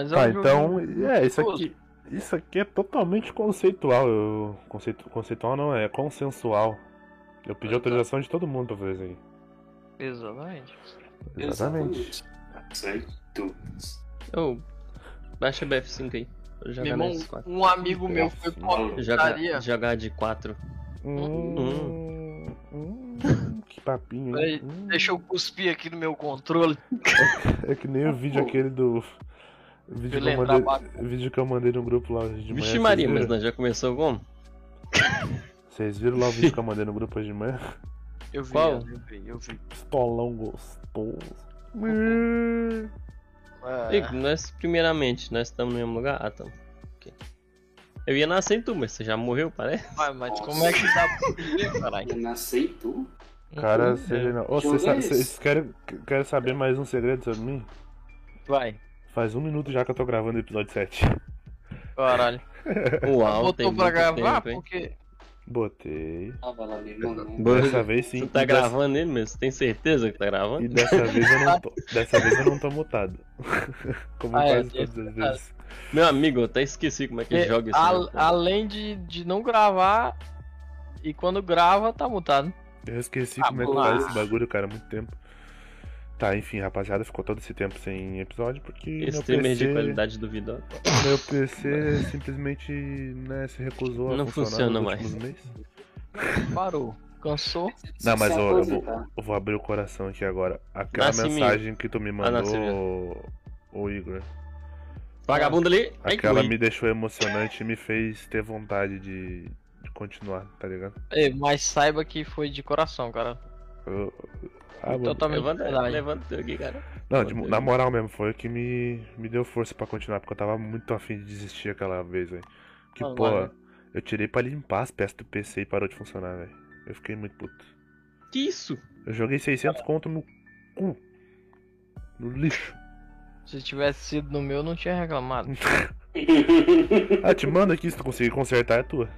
mas é Tá, um jogo então, é, isso aqui, isso aqui é totalmente conceitual. Eu, conceitu, conceitual não, é consensual. Eu pedi autorização de todo mundo pra fazer isso aí. Exatamente. Exatamente. Certo. Ô, baixa BF5 aí. Pra Meu jogar irmão, nesse 4. um amigo meu foi pra. Jogar, jogar de 4. Hum, hum, que papinho. Hein? Hum. Deixa eu cuspir aqui no meu controle. É que nem o vídeo aquele do. O Vídeo que, mandei, vídeo que eu mandei no grupo lá hoje de manhã. Vixe vocês Maria, mas nós já começou como? Vocês viram lá o vídeo que eu mandei no grupo hoje de manhã? Eu vi, Qual? eu vi, eu vi. Pistolão gostoso. É, Igor, nós, primeiramente, nós estamos no mesmo lugar? Ah, estamos. Ok. Eu ia nascer em tu, mas você já morreu, parece? mas, mas como é que dá pra viver, caralho? Eu nasci tu? Cara, Uhum. você não. Ô, Jogo vocês é sa- esse? vocês querem, querem saber mais um segredo sobre mim? Vai. Faz um minuto já que eu tô gravando o episódio 7. Caralho. Uau, tem Botou pra muito gravar tempo, porque. Botei. Ah, vai lá mano. Dessa vez sim. Você tá e dessa- gravando ele mesmo? Você tem certeza que tá E gravando? dessa vez eu não tô. Dessa vez eu não tô mutado. Como Ah, é, quase todas as vezes. Meu amigo, eu até esqueci como é que porque joga esse a- jogo. além de, de não gravar, e quando grava, tá mutado. Eu esqueci Ah, como é que faz esse bagulho, cara, há muito tempo. Tá, enfim, rapaziada, ficou todo esse tempo sem episódio porque meu Streamer de PC, qualidade duvidosa. meu PC simplesmente né, se recusou a Não funcionar funciona nos mais. Parou. Cansou. Não, mas ó, eu vou, eu vou abrir o coração aqui agora. Aquela Nasce mensagem que tu me Ah, mandou, ô Igor, Vagabundo ali. Ai, aquela me deixou emocionante e me fez ter vontade de, de continuar, tá ligado? Ei, mas saiba que foi de coração, cara. Eu- ah, mano, Totalmente Levanta, verdade. levanta teu aqui, cara. Não, de- na moral mesmo, foi o que me, me deu força pra continuar, porque eu tava muito afim de desistir aquela vez, velho. Que, Ah, pô, mano. eu tirei pra limpar as peças do PC e parou de funcionar, velho. Eu fiquei muito puto. Que isso? Eu joguei 600 conto no cu. No lixo. Se tivesse sido no meu, não tinha reclamado. Ah, te manda aqui, se tu conseguir consertar, é tua.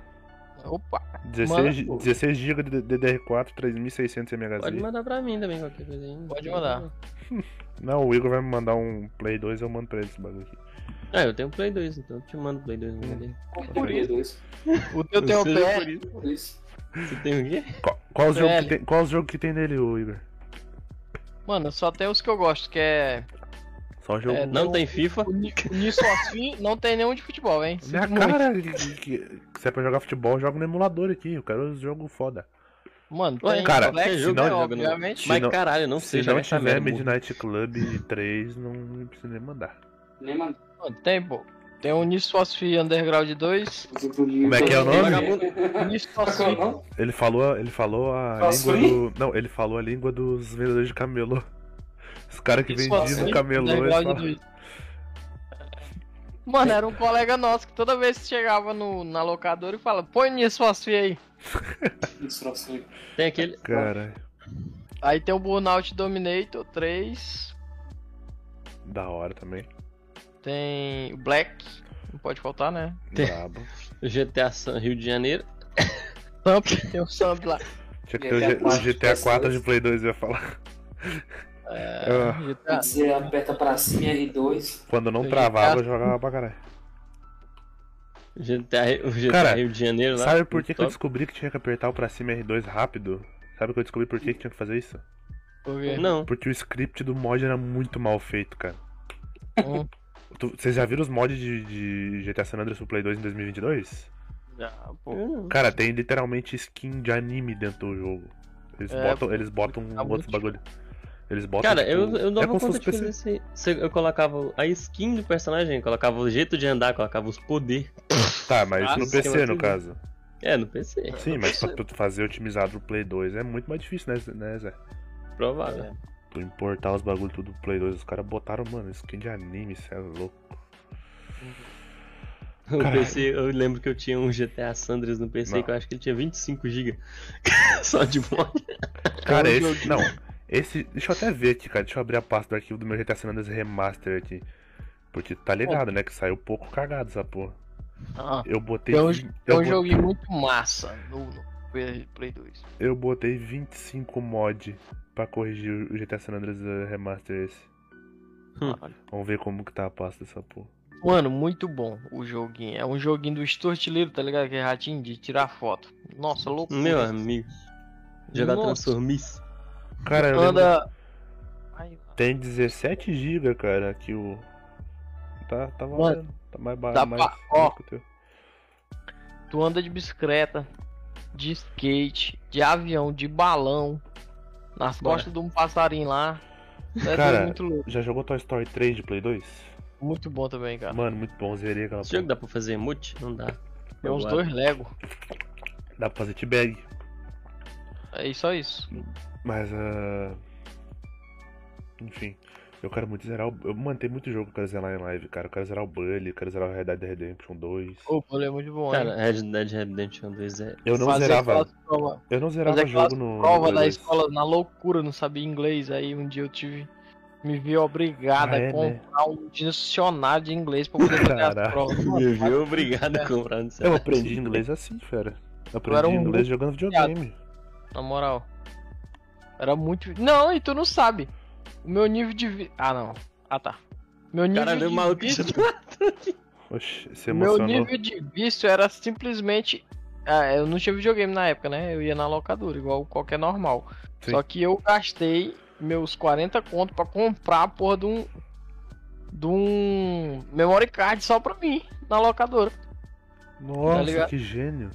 Opa! 16, Manda, pô. 16 GB de DDR4, 3600 Pode MHz. mandar pra mim também, qualquer coisa aí. Pode mandar. Não, o Igor vai me mandar um Play 2 eu mando pra ele esse bagulho aqui. Ah, eu tenho Play 2, então eu te mando Play 2 no lugar dele. Por isso. O teu tem o isso. Você tem o quê? Qual, qual, os jogo que PL. tem, qual os jogo que tem nele, Igor? Mano, só tem os que eu gosto, que é. Só jogo. É, Não Não. tem FIFA? O Ni- o Need for Speed não tem nenhum de futebol, hein? Minha Sinto muito. cara, que, que- que- se é pra jogar futebol, eu jogo no emulador aqui. Eu quero um jogo foda. Mano, tem cara, jogo não- obviamente. Se Mas não- caralho, eu não sei Se jogar não tiver. Midnight Club 3, não, não precisa nem mandar. Nem mano. Mano, tem, pô. Tem o Speed Underground 2. Como é que é o nome? For Speed. Ele falou, ele falou a língua do. Não, ele falou a língua dos vendedores de camelô. Os caras que vendiam no Speed camelô. 2. Mano, era um colega nosso que toda vez que chegava no, na locadora e fala, põe o Need for Speed aí. Tem aquele. Caralho, Aí tem o Burnout Dominator 3. da hora também. Tem o Black. Não pode faltar, né? Tem- Brabo. GTA San Rio de Janeiro. Thump, tem o Thump lá. Tinha que ter o, G- o GTA 4 de Play 2, eu ia falar. É, GTA. Você aperta pra cima R2. quando não travava, GTA eu jogava pra caralho. GTA, o GTA Cara, Rio de Janeiro lá. Sabe por que, que eu descobri que tinha que apertar o pra cima R2 rápido? Sabe que eu descobri por que, que tinha que fazer isso? Por quê? Não. Porque o script do mod era muito mal feito, cara. Hum, Tu- Vocês já viram os mods de, de GTA San Andreas pro Play 2 em 2022? já, pô. Não. Cara, tem literalmente skin de anime dentro do jogo. Eles É, botam, eles botam tá outros muito bagulho. Eles botam. Cara, tipo, eu, eu é dava se conta de fazer isso aí. Você- Eu colocava a skin do personagem, colocava o jeito de andar, colocava os poderes. Tá, mas Ah, no PC, no tudo. caso. É, no PC. Sim, mas pra tu fazer otimizado pro Play 2 é muito mais difícil, né, né Zé? Provável. Tu importar os bagulho tudo pro Play 2, os caras botaram, mano, skin de anime, cê é louco. O Caralho. PC, eu lembro que eu tinha um GTA Sanders no PC Não. que eu acho que ele tinha 25 GB. Só de mod. Cara, esse. Não, esse. Deixa eu até ver aqui, cara. Deixa eu abrir a pasta do arquivo do meu GTA San Andreas Remaster aqui. Porque tá ligado, né? Que saiu pouco cagado essa porra. Ah, Eu botei. um, vi- eu, um bo- joguinho muito massa no, no Play Play 2. eu botei 25 mod pra corrigir o GTA San Andreas Remaster esse. Hum. Vamos ver como que tá a pasta dessa porra. Mano, muito bom o joguinho. É um joguinho do Little, tá ligado? Aquele ratinho de tirar foto. Nossa, louco. Meu amigo. Jogar. Transformice. Cara, eu lembro- Anda. Ai, tem 17 GB, cara, aqui o. Tá, tá valendo. Tá mais barato. Mais pra- ó. que teu. tu anda de bicicleta, de skate, de avião, de balão, nas Bora. costas de um passarinho lá. É Cara, muito louco. Já jogou Toy Story 3 de Play 2? Muito bom também, cara. Mano, muito bom, zerei aquela Esse jogo dá pra fazer emote? Não dá. Tem uns Agora. dois Lego. Dá pra fazer T-Bag. É só isso. Mas, ah. Enfim. Eu quero muito zerar o. Eu mantei muito jogo que eu quero zerar em live, cara. Eu quero zerar o Bully, eu quero zerar o Red Dead Redemption 2. O Bully é muito bom, hein? Cara, Red Dead Redemption 2 é. Eu não Fazer zerava. Eu não zerava jogo no. no prova Play da 2. escola na loucura, não sabia inglês. Aí um dia eu tive. Me vi obrigado Ah, a é, né? comprar um dicionário de inglês pra poder fazer as provas. Me viu obrigado a comprar no Eu aprendi inglês assim, fera. Eu aprendi era um inglês jogando videogame. Na moral. Era muito. Não, e tu não sabe. O meu nível de. vi- Ah, não. Ah, tá. Meu nível Caralho, de maluco vício... Oxe, você o meu nível de vício era simplesmente. Ah, eu não tinha videogame na época, né? Eu ia na locadora, igual qualquer normal. Sim. Só que eu gastei meus 40 conto pra comprar a porra de um. De um memory card só pra mim, na locadora. Nossa, tá que gênio.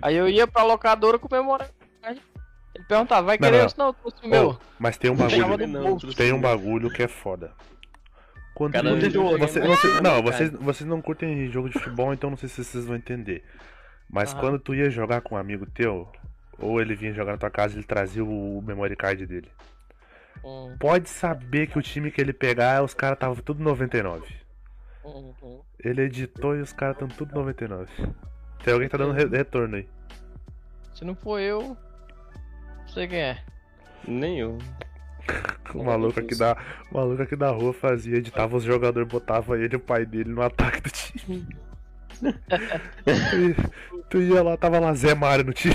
Aí eu ia pra locadora com memory card. Ele perguntava, vai Não, querer não. Não, trouxe o meu. Mas tem um bagulho. Não. Tem um bagulho que é foda. Quando Cada você- jogo, você- né? você- não, Cara. vocês, vocês não curtem jogo de futebol, então não sei se vocês vão entender. Mas Aham. quando tu ia jogar com um amigo teu, ou ele vinha jogar na tua casa, ele trazia o memory card dele. Hum, Pode saber que o time que ele pegar, os caras estavam tudo 99. hum, hum. Ele editou e os caras estão tudo 99. Tem alguém que tá dando re- retorno aí. Se não for eu, sei quem é. Nem eu. O maluco aqui da, o maluco aqui da rua fazia, editava os jogadores, botava ele e o pai dele no ataque do time. tu, tu ia lá, tava lá Zé Mário no time.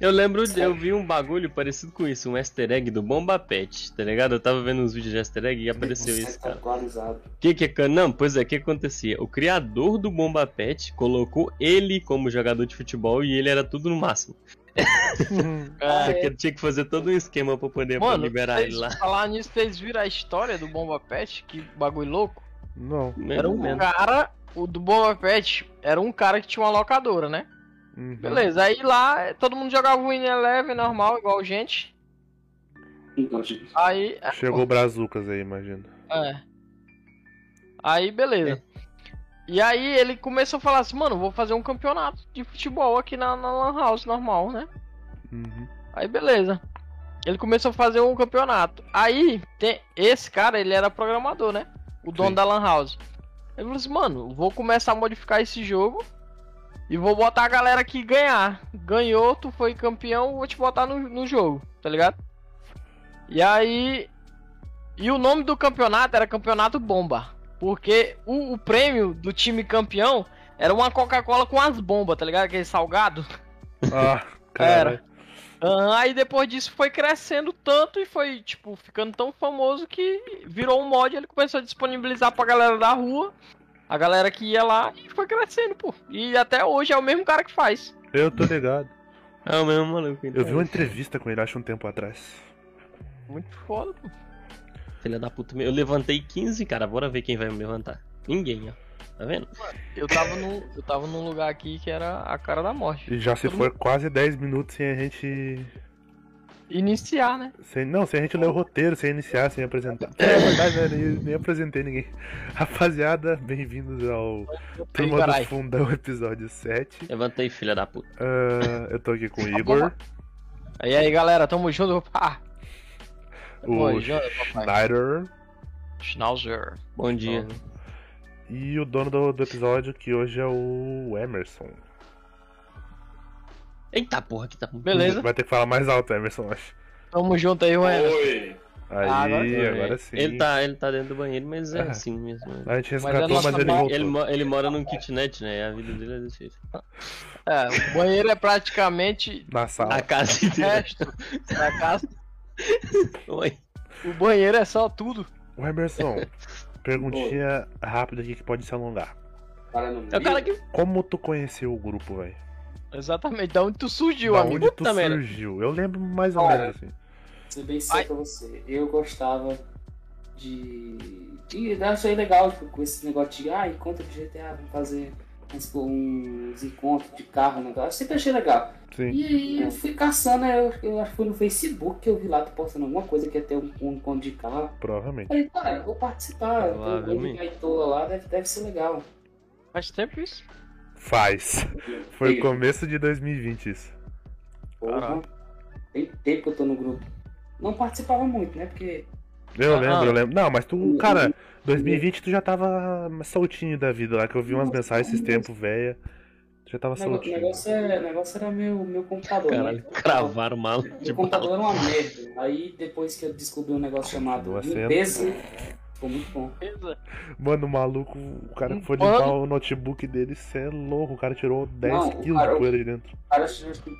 Eu lembro, de- eu vi um bagulho parecido com isso, um easter egg do Bomba Pet, tá ligado? Eu tava vendo uns vídeos de easter egg e apareceu Você isso, tá cara. atualizado. Que que é Não, pois é, o que acontecia? O criador do Bomba Pet colocou ele como jogador de futebol e ele era tudo no máximo. É, Porque tinha que fazer todo um esquema pra poder Mano, liberar vocês, ele lá. falar nisso, vocês viram a história do Bomba Pet? Que bagulho louco. Não. Era um Mesmo. cara, o do Bomba Pet, era um cara que tinha uma locadora, né? Uhum. Beleza, aí lá todo mundo jogava o Win Eleven normal, igual gente. Então, Aí. Chegou o Brazucas aí, imagina. É. Aí, beleza. E aí ele começou a falar assim, mano, vou fazer um campeonato de futebol aqui na, na Lan House normal, né? Uhum. Aí beleza. Ele começou a fazer um campeonato. Aí, tem esse cara, ele era programador, né? O dono Sim. da Lan House. Ele falou assim, mano, vou começar a modificar esse jogo e vou botar a galera aqui ganhar. Ganhou, tu foi campeão, vou te botar no, no jogo, tá ligado? E aí. E o nome do campeonato era Campeonato Bomba. Porque o, o prêmio do time campeão era uma Coca-Cola com as bombas, tá ligado? Aquele salgado. Ah, cara. Aham, aí depois disso foi crescendo tanto e foi, tipo, ficando tão famoso que virou um mod, ele começou a disponibilizar pra galera da rua, a galera que ia lá e foi crescendo, pô. E até hoje é o mesmo cara que faz. Eu tô ligado. É o mesmo maluco. Eu vi uma entrevista com ele, acho, um tempo atrás. Muito foda, pô. Filha da puta. Eu levantei 15, cara. Bora ver quem vai me levantar. Ninguém, ó. Tá vendo? Eu tava num, eu tava num lugar aqui que era a cara da morte. E já se Todo for quase 10 minutos sem a gente. Iniciar, né? Sem, não, sem a gente ler o roteiro, sem iniciar, sem apresentar. É verdade, né? Nem, nem apresentei ninguém. Rapaziada, bem-vindos ao Turma do. Fundão, episódio 7. Levantei, filha da puta. Ah, eu tô aqui com o Igor, Aí aí galera, tamo junto. Ah, o junto, papai. Schneider Schnauzer. Bom dia. e o dono do, do episódio, que hoje é o Emerson. Eita porra, que tá. Beleza. Vai ter que falar mais alto, Emerson, acho. Tamo junto aí, Juan. Oi! Aí, Ah, agora, agora- sim. Ele tá, ele tá dentro do banheiro, mas é Ah. assim mesmo. A gente é resgatou, nossa mas ele voltou. Ele, ele mora num kitnet, né? A vida dele é desse jeito. É, o banheiro é praticamente Na A sala. casa o inteira. resto da casa. Oi. O banheiro é só tudo. O Emerson, perguntinha rápida aqui que pode se alongar. Para no É o cara que. Como tu conheceu o grupo, velho? Exatamente, da onde tu surgiu, Da amigo. onde tu Puta merda. surgiu? Eu lembro mais ou menos assim. ser bem sincero pra você. Eu gostava de. de eu achei legal tipo, com esse negócio de ah, encontro de GTA, vamos fazer uns, uns encontros de carro, né? Eu sempre achei legal. Sim. E aí eu fui caçando, aí eu, eu acho que foi no Facebook que eu vi lá tu postando alguma coisa que ia ter um, um encontro de carro. Provavelmente. Falei, cara, eu vou participar, eu tô Provavelmente. de gaitola lá, deve, deve ser legal. Faz tempo isso. Faz. Foi o começo de 2020 isso. porra. Tem tempo que eu tô no grupo. Não participava muito, né? Porque Eu Ah, lembro, eu lembro. Não, mas tu, cara. 2020 tu já tava soltinho da vida lá, que eu vi umas mensagens esses tempos, velha. Tu já tava o negócio, o soltinho. negócio, é, o negócio era meu, meu computador. Caralho, né? cravaram mal. Meu Tipo, computador era uma merda. Aí depois que eu descobri um negócio chamado limpeza, ficou muito bom. Mano, o maluco, o cara que foi Mano. limpar o notebook dele, cê é louco. O cara tirou 10 Não, o quilos cara- de poeira de dentro. O cara,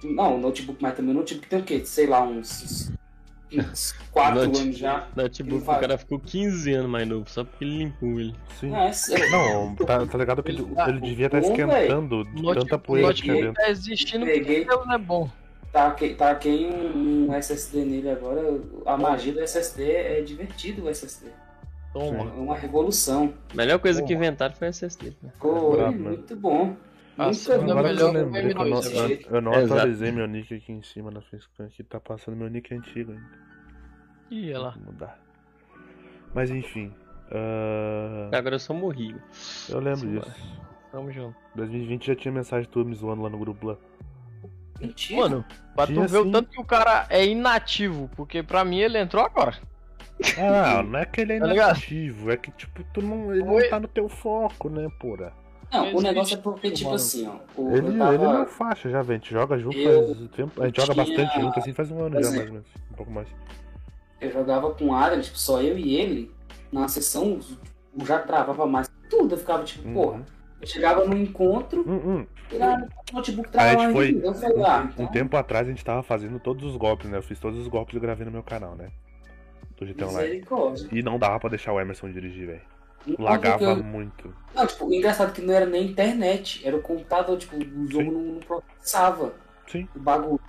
não, o notebook, mas também o notebook tem o quê? Sei lá, uns 4 Note- anos já. notebook, o cara ficou 15 anos mais novo, só porque ele limpou ele. Sim. Não, é. Não, tá, tá ligado que ele, ele devia estar Bom, esquentando de tanta poeira que notebook dentro. tá existindo Peguei. porque Deus é bom. Taquei, taquei um, um SSD nele agora. A magia do SSD é divertido o SSD. Toma. É uma revolução. Melhor coisa que Porra. inventaram foi SSD. né? Ficou brabo, né? muito bom. A Nunca segunda vi Agora que eu melhor jogo lembrei que eu não, eu não atualizei meu nick aqui em cima na Facecam, que tá passando meu nick antigo ainda. Ih, olha lá. Vou mudar. Mas enfim. ah, Agora eu só morri. eu lembro Sim, disso. Tamo junto. 2020 já tinha mensagem tua me zoando lá no grupo lá. Mentira. Mano, pra tu ver o tanto que o cara é inativo, porque pra mim ele entrou agora. Ah, não é que ele é Tá inativo, é que tipo, tu não, ele Oi. não tá no teu foco, né, porra? Não, o Existe, negócio é porque, tipo mano. assim, ó. O, Ele, eu tava, ele não faixa já, velho. A gente joga junto Eu faz tempo. A gente joga tinha- bastante junto, assim, faz um ano já, é. mais ou menos. Um pouco mais. eu jogava com o Adrian, tipo, só eu e ele, na sessão, eu já travava mais tudo. Eu ficava tipo, Uhum. porra. Eu chegava no encontro, Hum, hum. e lá no notebook Aí a travava gente foi. Eu falei, ah, Um, um então, tempo atrás a gente tava fazendo todos os golpes, né? Eu fiz todos os golpes e gravei no meu canal, né? Do GTA Online. E não dava pra deixar o Emerson dirigir, velho. Lagava eu- muito. Não, tipo, o engraçado é que não era nem internet, era o computador, tipo, o jogo não, não processava Sim. o bagulho.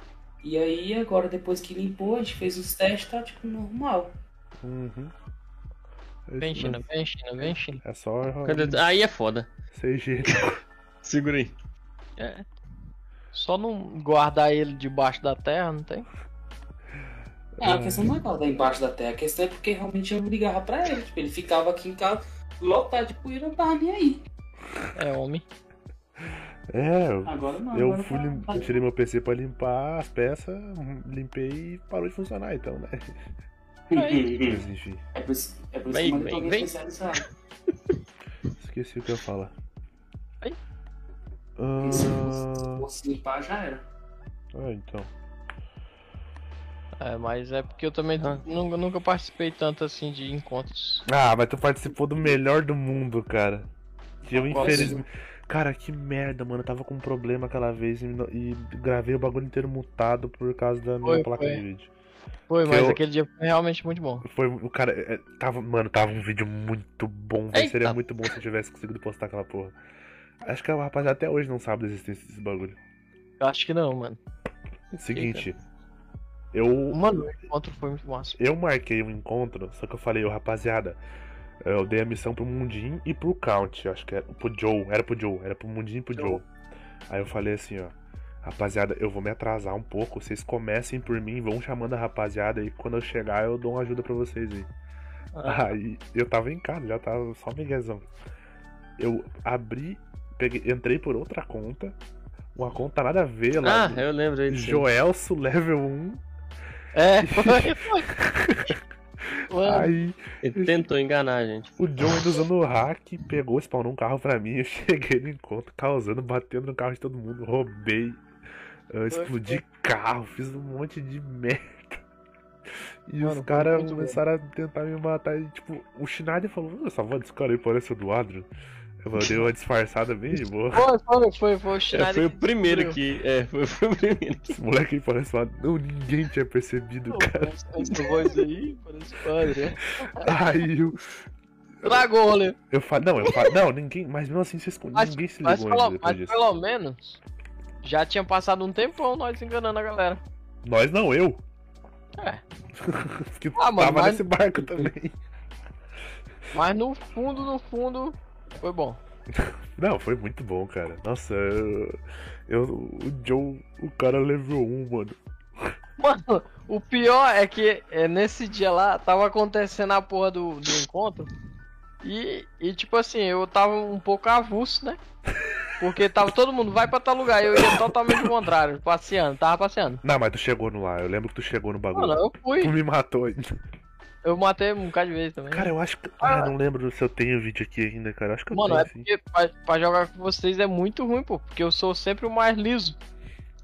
E aí, agora, depois que limpou, a gente fez os testes, tá, tipo, normal. Uhum. É Vem China, vem China, vem China. É só Aí é foda. CG. Segura aí. É. Só não guardar ele debaixo da terra, não tem? Não, a questão não é guardar embaixo da terra, a questão é porque realmente eu ligava pra ele. Tipo, ele ficava aqui em casa, lotado de poeira, não tava nem aí. É homem. É, eu, Agora não. eu agora fui tá- lim- eu tirei meu PC pra limpar as peças, limpei e parou de funcionar, então, né? Mas enfim, É por isso, é por isso Vem, que eu vem, tô alguém vem. especializado. esqueci o que eu ia falar. Ai. Porque Se fosse- se Ah, fosse limpar, já era. ah, então. É, mas é porque eu também Ah. nunca, nunca participei tanto assim de encontros. Ah, mas tu participou do melhor do mundo, cara. Que eu infelizmente. Cara, que merda, mano. Eu tava com um problema aquela vez e, e gravei o bagulho inteiro mutado por causa da minha Foi, placa foi. de vídeo. Foi, Que mas eu- aquele dia foi realmente muito bom. Foi o cara. é, tava, mano, tava um vídeo muito bom, velho. Eita. Seria muito bom se eu tivesse conseguido postar aquela porra. Acho que o rapaziada até hoje não sabe da existência desse bagulho. Eu acho que não, mano. Seguinte. Eu, Mano, o encontro foi muito massa. eu marquei um encontro, só que eu falei, ô rapaziada, eu dei a missão pro Mundinho e pro Count, acho que era pro Joe, era pro Joe, era pro Mundinho e pro Joe. Aí eu falei assim, ó, rapaziada, eu vou me atrasar um pouco, vocês comecem por mim, vão chamando a rapaziada e quando eu chegar eu dou uma ajuda pra vocês aí. Ah, Aí eu tava em casa, já tava só miguezão. Eu abri, peguei, entrei por outra conta, uma conta nada a ver lá. Ah, eu lembro aí. Joelso, level 1. É, foi, foi. Mano, Aí Ele tentou enganar a gente. o John ainda usando o hack, pegou, spawnou um carro pra mim. Eu cheguei no encontro, causando, batendo no carro de todo mundo, roubei, explodi carro, fiz um monte de merda. E Mano, os caras bom. começaram a tentar me matar. E, tipo, o Schneider falou: Essa voz desse cara aí parece o do Adrian. Eu dei uma disfarçada bem de boa. Foi, foi, foi, foi o É, foi o primeiro que. É, foi, foi o primeiro que. Esse moleque aí parece uma... Não, ninguém tinha percebido, Pô, cara. Essa voz aí, parece padre, né? Aí eu, Tragou o rolê. eu falei, não, eu falei, não, ninguém, mas mesmo assim vocês, Mas, ninguém se mas, ligou pelo, ainda depois mas disso. pelo menos já tinha passado um tempão nós enganando a galera. Nós não, eu. É. que Ah, mano, tava mas- nesse barco também. Mas no fundo, no fundo, foi bom. Não, foi muito bom, cara. Nossa, eu, eu- o Joe, o cara levou um, mano. Mano, o pior é que é, nesse dia lá tava acontecendo a porra do, do encontro. E, e tipo assim, eu tava um pouco avulso, né? Porque tava todo mundo, vai pra tal lugar. Eu ia totalmente o contrário, passeando, tava passeando. Não, mas tu chegou no lá, eu lembro que tu chegou no bagulho. Mano, eu Tu fui. me matou ainda. Eu matei um bocado de vezes também. Cara, eu acho que. Ah, não lembro se eu tenho vídeo aqui ainda, cara. Acho que eu Mano, tenho é sim. porque pra, pra jogar com vocês é muito ruim, pô. Porque eu sou sempre o mais liso.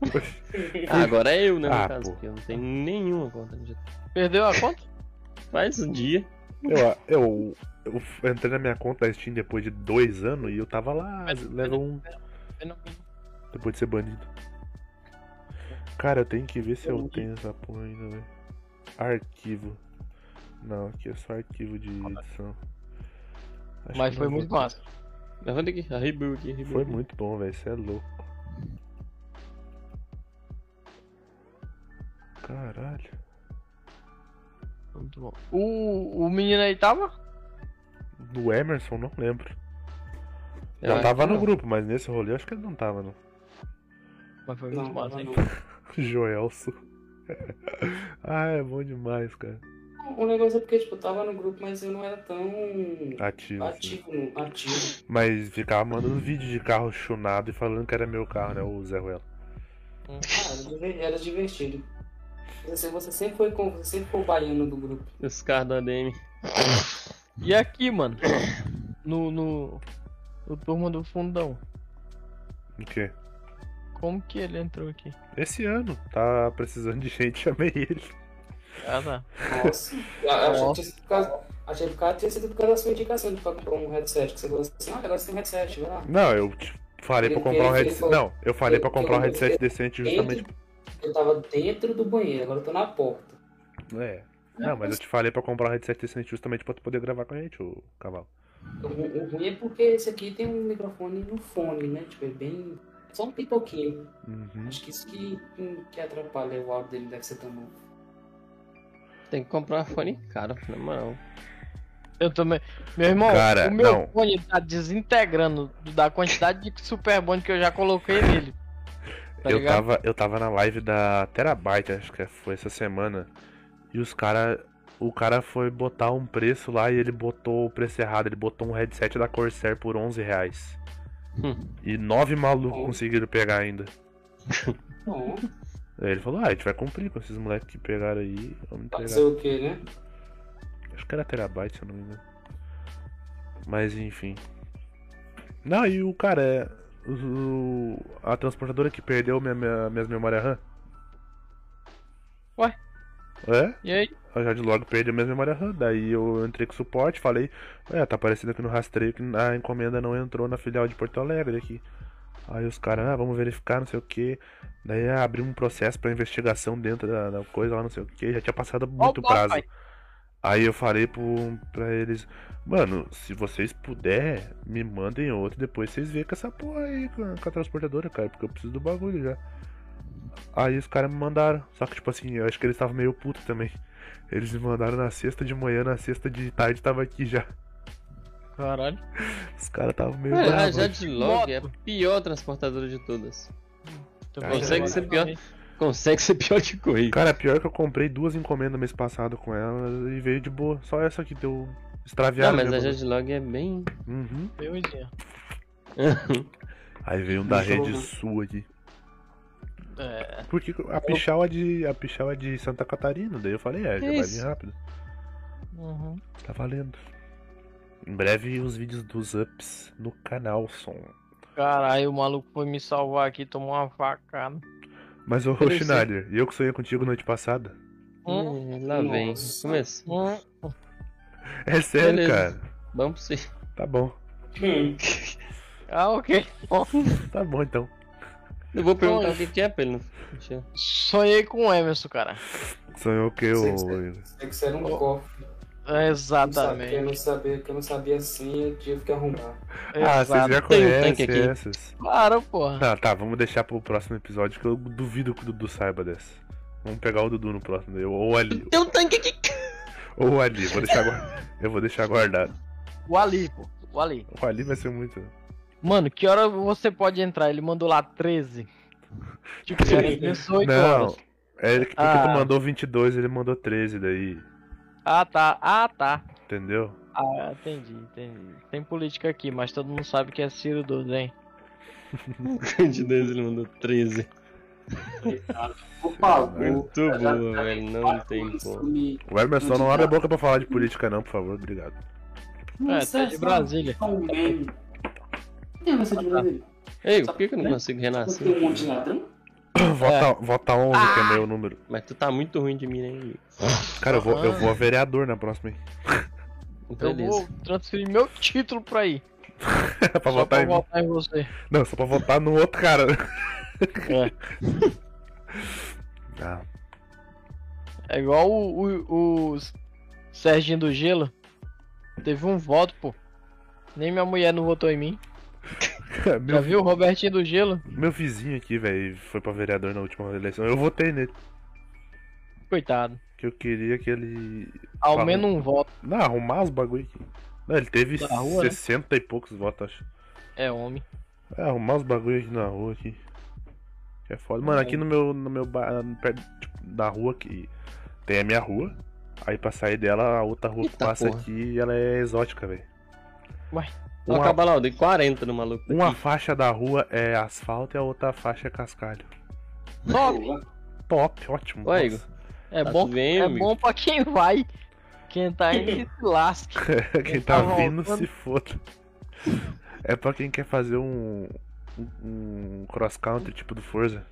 Ah, agora é eu, né, no Ah, caso, eu não tenho nenhuma conta no GTA. Perdeu a conta? Faz um dia. Eu, eu, eu entrei na minha conta da Steam depois de dois anos e eu tava lá, Mas- level 1, depois de ser banido. Cara, eu tenho que ver se eu tenho essa porra ainda, velho. Arquivo. Não, aqui é só arquivo de edição. Acho Mas que foi muito massa. Levanta aqui, arriba aqui, Foi aqui. muito bom, velho. Você é louco. Caralho. Muito bom. O, o menino aí tava? No Emerson, não lembro. Eu Eu acho tava no não. grupo, mas nesse rolê eu acho que ele não tava, não. Mas foi muito não, massa, hein? não. Joelson. ah, é bom demais, cara. O negócio é porque, tipo, eu tava no grupo, mas eu não era tão Ativo. assim. ativo, no- ativo. Mas ficava mandando vídeo de carro chunado e falando que era meu carro, né? O Zé Ruela. Ah, era diver- era divertido. Você, você sempre foi com, você sempre foi o baiano do grupo. Os caras da ADM. E aqui, mano? No, no, no turma do fundão. O quê? Como que ele entrou aqui? Esse ano. Tá precisando de gente, chamei ele. Ah, tá. Nossa. Sido por causa, achei que por causa- tinha sido por causa da sua indicação de pra comprar um headset. Que você falou assim, ah, agora você tem um headset, vai lá. Não, eu te falei pra Ele- comprar um headset. falou- Não, eu falei pra comprar um headset decente justamente. Eu tava dentro do banheiro, agora eu tô na porta. É. Não, mas eu te falei pra comprar um headset decente justamente pra tu poder gravar com a gente, ô cavalo. O, o ruim é porque esse aqui tem um microfone no fone, né? Tipo, é bem. Só um pipoquinho. Uhum. Acho que isso que, que atrapalha o áudio dele, deve ser tão bom. Tem que comprar um fone caro, na moral. Eu também. Meu irmão, Cara, o meu não. fone tá desintegrando da quantidade de super bond que eu já coloquei nele. Tá eu, ligado? tava, eu tava na live da Terabyte, acho que foi essa semana. E os cara. O cara foi botar um preço lá e ele botou o preço errado. Ele botou um headset da Corsair por 11 reais. Hum. E nove malucos Oh. conseguiram pegar ainda. Aí ele falou: Ah, a gente vai cumprir com esses moleques que pegaram aí. Vamos entregar. fazer o quê, né? Acho que era Terabyte, se eu não me engano. Mas enfim. Não, e o cara é. o- a transportadora que perdeu minha, minha, minhas memórias RAM. Ué? É? E aí? A Jadlog perdeu minhas memórias RAM. Daí eu entrei com suporte, falei, é, tá aparecendo aqui no rastreio que a encomenda não entrou na filial de Porto Alegre aqui. Aí os caras, ah, vamos verificar, não sei o que. Daí ah, abriu um processo pra investigação dentro da, da coisa lá, não sei o que. Já tinha passado muito Opa, prazo. pai. Aí eu falei pro, pra eles, mano, se vocês puder, me mandem outro, depois vocês veem com essa porra aí, com a, com a transportadora, cara, porque eu preciso do bagulho já. Aí os caras me mandaram, só que tipo assim, eu acho que eles estavam meio putos também. Eles me mandaram na sexta de manhã, na sexta de tarde tava aqui já. Caralho. Os caras estavam meio É, a. Jadlog é a pior transportadora de todas. Tu Ah, Consegue é. ser pior. Consegue ser pior de correio. Cara, pior que eu comprei duas encomendas mês passado com ela e veio de boa. Só essa que deu Não, extraviada. mas a. Jadlog é bem. Uhum. Aí veio um da rede né? sul aqui. É. Porque a Pichau é de. A Pichau é de Santa Catarina, daí eu falei, é, já vai vir rápido. Uhum. Tá valendo. Em breve os vídeos dos ups no canal som. Caralho, o maluco foi me salvar aqui, tomou uma facada. Mas ô. Schneider, e eu que sonhei contigo noite passada? Hum, lá vem. Nossa. Começa. hum. É sério, Beleza. cara. Vamos sim. Tá bom. Hum. Ah, ok. Bom, Tá bom então. Eu vou perguntar o que é pra ele. sonhei com o Emerson, cara. Sonhou o que, Sei ô. que você- Tem que ser um cofre. É, Eu não Exatamente. sabia, que eu não sabia assim, eu tive que arrumar. Ah, vocês já Exato. Tem um conhecem aqui. essas. Claro, porra. Tá, tá, vamos deixar pro próximo episódio que eu duvido que o Dudu saiba dessa. Vamos pegar o Dudu no próximo, eu- ou ali, Tem um tanque aqui. ou ali, vou deixar guardado. Eu vou deixar guardado. O Ali, pô. O Ali. O ali vai ser muito. Mano, que hora você pode entrar? Ele mandou lá 13. Tipo, ele pensou 8 Não, horas. é ele que porque Ah. tu mandou 22, ele mandou 13 daí, Ah, tá. Ah, tá. entendeu? Ah, entendi, entendi. Tem política aqui, mas todo mundo sabe que é Ciro 12, hein? De Deus, ele mandou 13. Por favor. Muito já boa, tem velho. Não quatro tem como. O Emerson não abre a boca pra falar de política não, por favor, obrigado. Nossa, tá de Brasília. Quem vai ser de Brasília? Ei, por que, que eu não consigo Você renascer? tem um monte de ladrão? Vota, vota 11, que é meu número. Mas tu tá muito ruim de mim, né? Cara, eu vou, eu vou a vereador na próxima, hein? Eu Beleza. vou transferir meu título pra aí. pra só votar pra em votar em você. Não, só pra votar no outro cara. É. Ah, É igual o, o, o Serginho do Gelo. Teve um voto, pô. Nem minha mulher não votou em mim. Já meu, viu o Robertinho do Gelo? meu vizinho aqui, velho, foi pra vereador na última eleição. Eu votei nele. Coitado. Que eu queria que ele. Ao Falou. menos um voto. Não, arrumar os bagulho aqui. Não, ele teve Na rua, né? 60 e poucos votos, acho. É homem. É, arrumar os bagulho aqui na rua aqui. Que é foda. Mano, aqui no meu, no meu bar, perto tipo, da rua aqui, tem a minha rua. Aí pra sair dela, a outra rua que Eita passa porra. aqui, ela é exótica, velho. Ué. Uma, lá, eu dei 40 no maluco. uma daqui. faixa da rua é asfalto e a outra faixa é cascalho. Top. Top, ótimo. Ué, nossa. É Tá bom, tudo bem, é amigo? bom pra quem vai. Quem tá indo se lasque. quem tá tá vindo voltando. se foda. É pra quem quer fazer um, um, cross country tipo do Forza.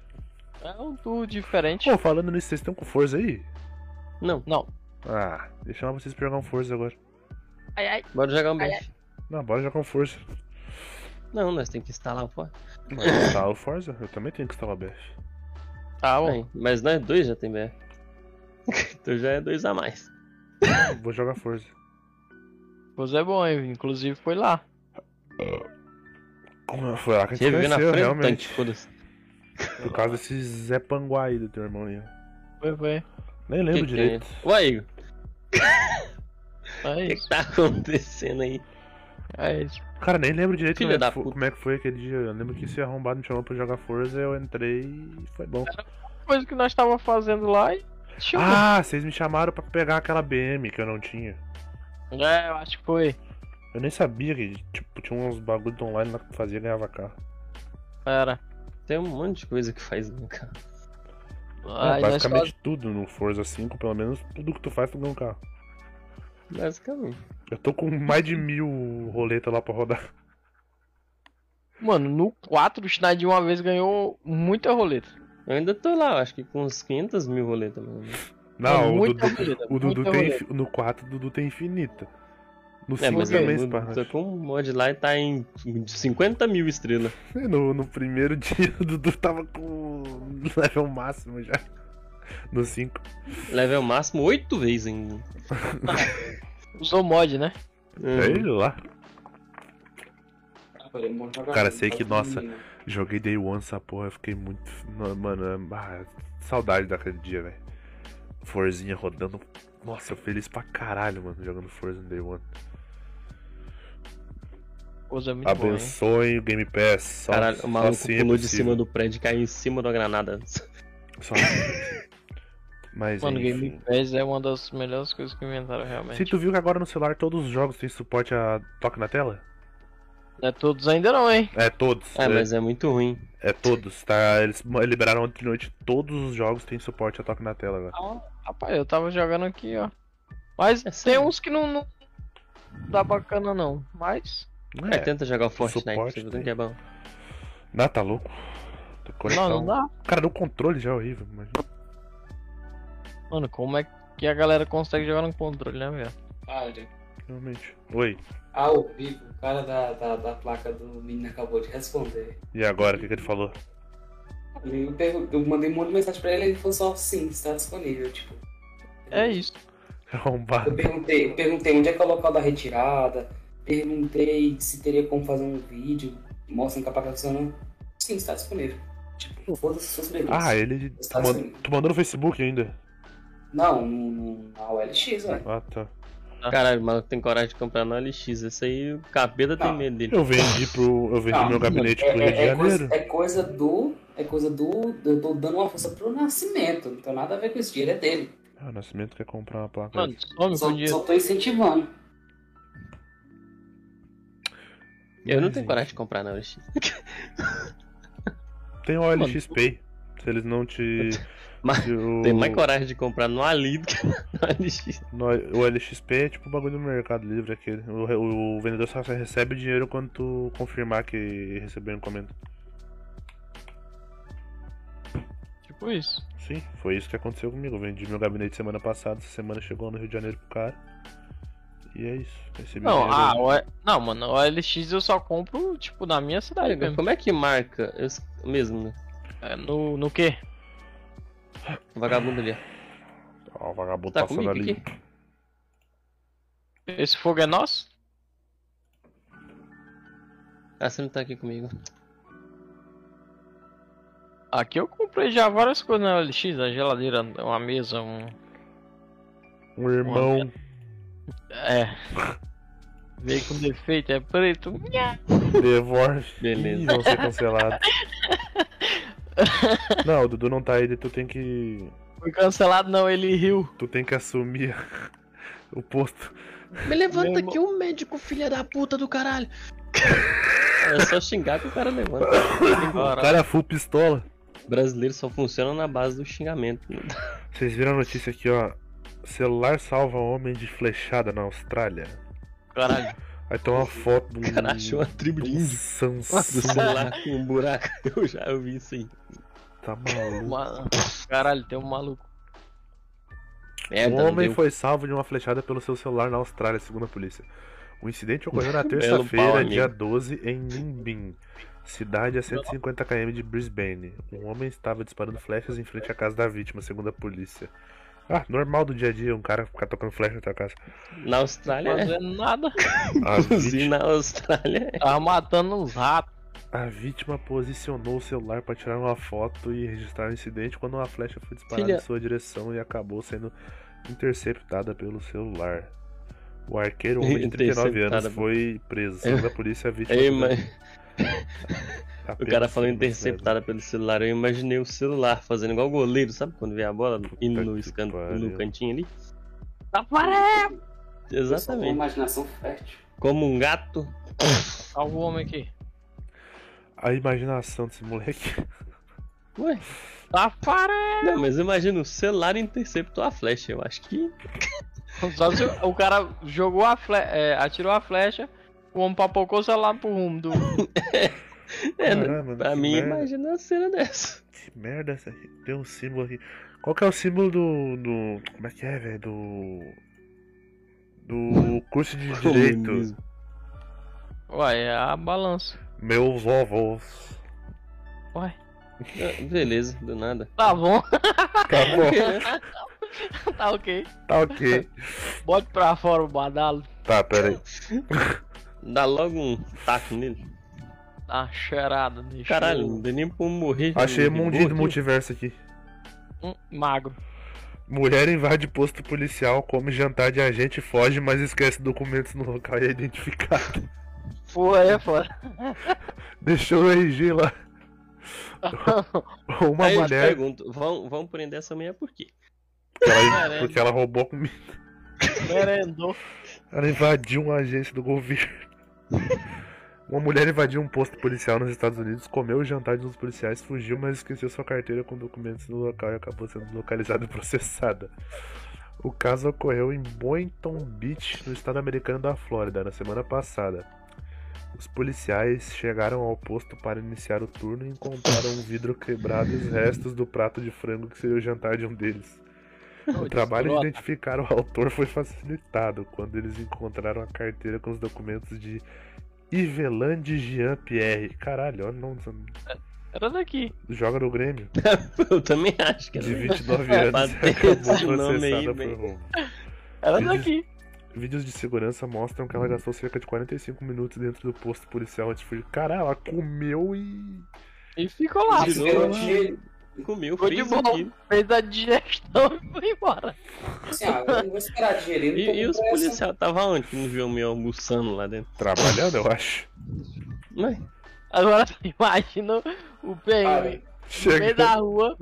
É um tour diferente. Pô, falando nisso, vocês estão com Forza aí? Não, Não. Ah, deixa eu chamar vocês pra jogar um Forza agora. Ai, ai. bora jogar um Ai, BF. Não, bora jogar um Forza. Não, nós temos que instalar o fora. Instala o Forza? Eu também tenho que instalar o BF. Tá bom. Bem, Mas nós dois já tem BF. então já é dois a mais. Vou jogar Forza. Pois é bom, hein? Inclusive foi lá. Foi lá que a gente Você na frente do realmente. tanque. Por causa desse Zé Panguá aí do teu irmão aí. ó. Foi, foi. Nem lembro Que que é direito. Ué, Igor, É o que, que tá acontecendo aí? É isso. Cara, nem lembro direito como é, foi, como é que foi aquele dia. Eu lembro que esse arrombado me chamou pra jogar Forza, eu entrei e foi bom. Coisa que nós tava fazendo lá e. Chamou. Ah, vocês me chamaram pra pegar aquela BM que eu não tinha. É, eu acho que foi. Eu nem sabia que tipo, tinha uns bagulho de online lá que fazia e ganhava carro. Era. Tem um monte de coisa que faz no carro. Ah, Aí nós basicamente tudo no Forza 5, pelo menos tudo que tu faz tu ganha um carro. Basicamente. Eu tô com mais de mil roletas lá pra rodar. Mano, no 4 o Schneider uma vez ganhou muita roleta. Eu ainda tô lá, acho que com uns 500 mil roletas, mano. Não, o muita Dudu, roleta, o Dudu tem. roleta. No 4 o Dudu tem infinita. No É, 5 mas também, tô acho. com um mod lá e tá em 50 mil estrelas. no, no primeiro dia o Dudu tava com level máximo já. No 5. Level máximo 8 vezes ainda. Usou mod, né? É ele lá. Falei, vamos jogar Cara, sei que, nossa. Joguei Day One essa porra, eu fiquei muito. Mano, Mano, ah, saudade daquele dia, velho. Forzinha rodando. Nossa, eu feliz pra caralho, mano, jogando Forza no Day One. Muito? Abençoe o Game Pass. Só, Caralho, só o maluco assim é pulou de cima do prédio e caiu em cima da granada. Só assim. Mas Mano, enfim. Game Pass é uma das melhores coisas que inventaram Se realmente. tu viu que agora no celular todos os jogos têm suporte a toque na tela? Não é todos ainda não, hein? É todos. Ah, é, mas é muito ruim. é todos, tá? Eles liberaram ontem de noite, todos os jogos têm suporte a toque na tela agora. Ah, rapaz, eu tava jogando aqui, ó. Mas É tem sério? uns que não, não dá bacana não. Mas. É, tenta jogar o Fortnite, suporte você que é bom. Não, tá louco. Não, não dá. Cara, no controle já é horrível, mas. Mano, como é que a galera consegue jogar no controle, né, velho? Para. Realmente. Oi. Ao vivo, o cara da, da, da placa do menino acabou de responder. E agora, o que, que ele falou? Eu, eu mandei um monte de mensagem pra ele e ele falou só sim, está disponível. Tipo, É isso. Eu Arrombado. perguntei, eu perguntei onde é que é o local da retirada, perguntei se teria como fazer um vídeo mostrando que a placa funciona. Sim, está disponível. Tipo, foda-se suas perguntas. Ah, ele. Tu, Está man- disponível. tu mandou no Facebook ainda? Não, no, na OLX, velho. Ah, tá. Caralho, o maluco tem coragem de comprar no LX. Esse aí, o capeta tem Não. medo dele. Eu vendi pro. Eu vendi Não, meu gabinete É, pro Rio de é- é coisa, Janeiro. é coisa do. É coisa do. Eu tô dando uma força pro nascimento. Não tem nada a ver com isso. Dinheiro é dele. Ah, o Nascimento quer comprar uma placa. Mano, some Só, só tô incentivando. Eu não Mas, tenho coragem de comprar na LX. Tem o OLX Pay. Se eles não te. Mas o... Tem mais coragem de comprar no Ali do que no LX. no- O OLXP é tipo o bagulho do Mercado Livre aquele. O, o vendedor só recebe o dinheiro quando tu confirmar que recebeu a encomenda. Tipo isso. Sim, foi isso que aconteceu comigo. Eu vendi meu gabinete semana passada, essa semana chegou no Rio de Janeiro pro cara. E é isso. Recebi Não, ah, o, não, mano, o LX eu só compro, tipo, na minha cidade mesmo. Como é que marca? Eu es- mesmo, né? É, no, no quê? O vagabundo ali, ó. O vagabundo Tá passando comigo ali. aqui? Esse fogo é nosso? Ah, você não tá aqui comigo. Aqui eu comprei já várias coisas na LX, a geladeira, uma mesa, um. Um irmão. É. Veio com defeito, é preto. Devolve. Beleza. Ih, vão ser cancelados. não, o Dudu não tá aí, tu tem que. Foi cancelado não, ele riu. Tu tem que assumir o posto. Me levanta Meu aqui um médico, filha da puta do caralho. É só xingar que o cara levanta. O cara é full pistola. Brasileiro só funciona na base do xingamento. Vocês viram a notícia aqui, ó. Celular salva homem de flechada na Austrália. Caralho. Aí tem uma foto de um, O cara achou uma tribo de índio. Do Samsung. celular com um buraco. Eu já ouvi isso aí. Tá maluco. Ma- Caralho, tem um maluco. Merda, Um homem deu. foi salvo de uma flechada pelo seu celular na Austrália, segundo a polícia. O incidente ocorreu na terça-feira, dia 12, em Nimbin, cidade a 150 km de Brisbane. Um homem estava disparando flechas em frente à casa da vítima, segundo a polícia. Ah, normal do dia a dia, um cara ficar tocando flecha na tua casa. Na Austrália é. Fazendo nada. A Inclusive vítima, na Austrália é. Tava matando uns ratos. a vítima posicionou o celular para tirar uma foto e registrar o incidente quando uma flecha foi disparada Filha- em sua direção e acabou sendo interceptada pelo celular. O arqueiro, um homem de 39 Interceptada anos, foi preso. Segundo a polícia, a vítima. Ei, foi mas o cara a interceptada pelo celular. Eu imaginei o celular fazendo igual o goleiro, sabe? Quando vê a bola indo no, escan... no cantinho ali. Taparé! Exatamente. imaginação fértil. Como um gato. Olha o homem aqui. A imaginação desse moleque. Ué, Taparé! não, mas imagina, o celular interceptou a flecha. Eu acho que. Só se o cara jogou a flecha, atirou a flecha, o homem papocou o celular pro rumo do. É, né? Caramba, pra mim, merda. imagina uma cena dessa. Que merda essa aqui. Tem um símbolo aqui. Qual que é o símbolo do. do como é que é, velho? Do. Do curso de direito. Uai, é a balança. Meus ovos. Ah, Beleza, do nada. Tá bom, Tá bom, tá ok. tá ok. Bote pra fora o badalo. Tá, pera aí. Dá logo um taco nele. Tá cheirada, deixa. Caralho, não deu nem pra um morrer. Achei de mundinho do multiverso aqui. Hum, magro. Mulher invade posto policial, come jantar de agente foge, mas esquece documentos no local e é identificada. Pô, é foda. Deixou o RG lá. Uma Aí eu te mulher. pergunto, vão, vão prender essa mulher por quê? porque ela- porque ela roubou comida. Merendou. Ela invadiu uma agência do governo. Uma mulher invadiu um posto policial nos Estados Unidos, comeu o jantar de uns policiais, fugiu, mas esqueceu sua carteira com documentos no local e acabou sendo localizada e processada. O caso ocorreu em Boynton Beach, no estado americano da Flórida, na semana passada. Os policiais chegaram ao posto para iniciar o turno e encontraram um vidro quebrado e os restos do prato de frango que seria o jantar de um deles. O trabalho de identificar o autor foi facilitado quando eles encontraram a carteira com os documentos de Ivelande Jean Pierre. Caralho, olha o nome. Era daqui. Joga no Grêmio. Eu também acho que De era. 29 anos. Acabou processada por roubo. Era Vídeos- daqui. Vídeos de segurança mostram que ela gastou cerca de 45 minutos dentro do posto policial antes de fugir. Caralho, ela comeu e. E ficou lá. Uma- de- Comeu, de fez boa. aquilo. Fez a digestão e foi embora. Assim, ah, eu não vou esperar digerir. não tô E, e com os policiais estavam onde? Que não viu meio almoçando lá dentro. Trabalhando, eu acho. Ué, Agora imagina o PM no meio da rua.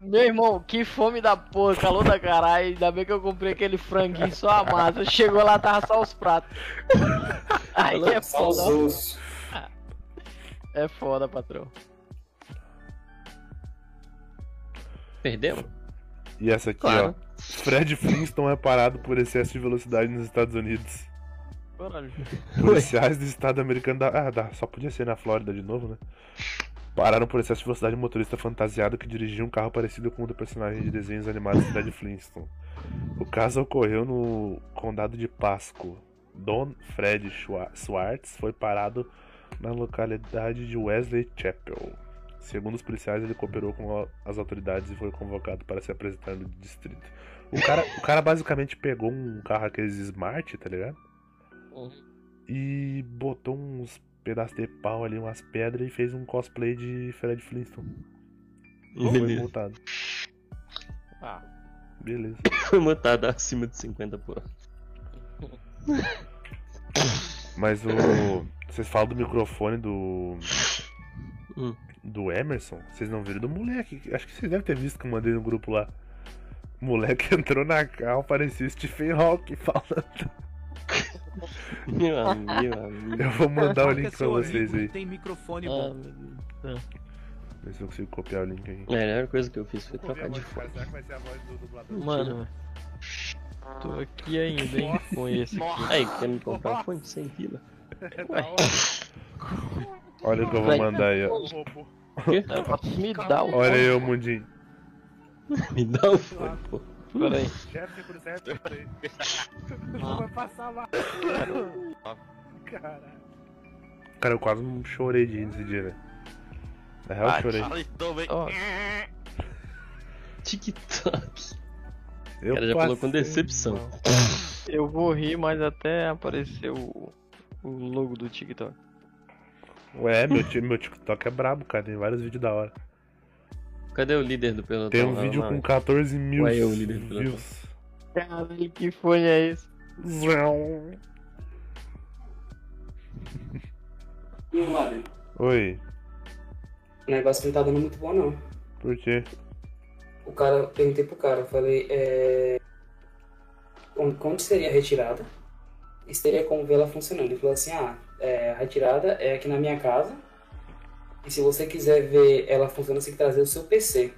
Meu irmão, que fome da porra, calor da caralho. Ainda bem que eu comprei aquele franguinho só a massa. Chegou lá, tava só os pratos. Aí é Só os foda. ossos. É foda, patrão. Perdemos? E essa aqui, Claro. ó. Fred Flintstone é parado por excesso de velocidade nos Estados Unidos. Caralho. Policiais do estado americano da. Ah, dá, só podia ser na Flórida de novo, né? Pararam por excesso de velocidade um motorista fantasiado que dirigia um carro parecido com o do personagem de desenhos animados Fred Flintstone. O caso ocorreu no condado de Pasco. Don Fred Schwa- Swartz foi parado na localidade de Wesley Chapel. Segundo os policiais, ele cooperou com as autoridades e foi convocado para se apresentar no distrito. O cara, o cara basicamente pegou um carro aqueles Smart, tá ligado? e botou uns pedaços de pau ali, umas pedras e fez um cosplay de Fred Flintstone. E foi multado. Ah, Beleza. Foi multado acima de 50 por hora. Mas o. Vocês falam do microfone do. Hum. Do Emerson? Vocês não viram do moleque? Acho que vocês devem ter visto que eu mandei no grupo lá. O moleque entrou na cal, parecia Stephen Hawking falando. Meu amigo, amigo. Eu vou mandar o link pra vocês aí. Tem microfone ah, bom. Deus. Ver se eu consigo copiar o link aí. A melhor coisa que eu fiz foi trocar de fone. Será que vai ser a voz do dublador? Mano, tô aqui ainda, hein, com esse aqui. Aí, quer me comprar um fone de 100 pila? Olha o que eu vou mandar aí, ó. Pra me dar o Olha aí, ô Mundinho. Me dá um fone, pô. Pera aí. Chefe, por certo, peraí. Vai passar lá. Caralho. Cara, eu quase chorei de rir nesse dia, velho. Na real, eu chorei. Ó, TikTok. Eu cara já falou com decepção. mal. eu vou rir, mas até aparecer o, o logo do TikTok. Ué, meu, meu TikTok é brabo, cara. Tem vários vídeos da hora. Cadê o líder do pelotão? Tem um vídeo lá? com 14 mil Ué, eu, líder do pelotão. views. Caralho, que fone é esse? Zão. E, mano, Oi, o negócio não tá dando muito bom, não. por quê? O cara, eu perguntei pro cara, eu falei, é... Onde, seria a retirada? E se teria como ver ela funcionando? Ele falou assim, ah, é, a retirada é aqui na minha casa. E se você quiser ver ela funcionando, você tem que trazer o seu PC.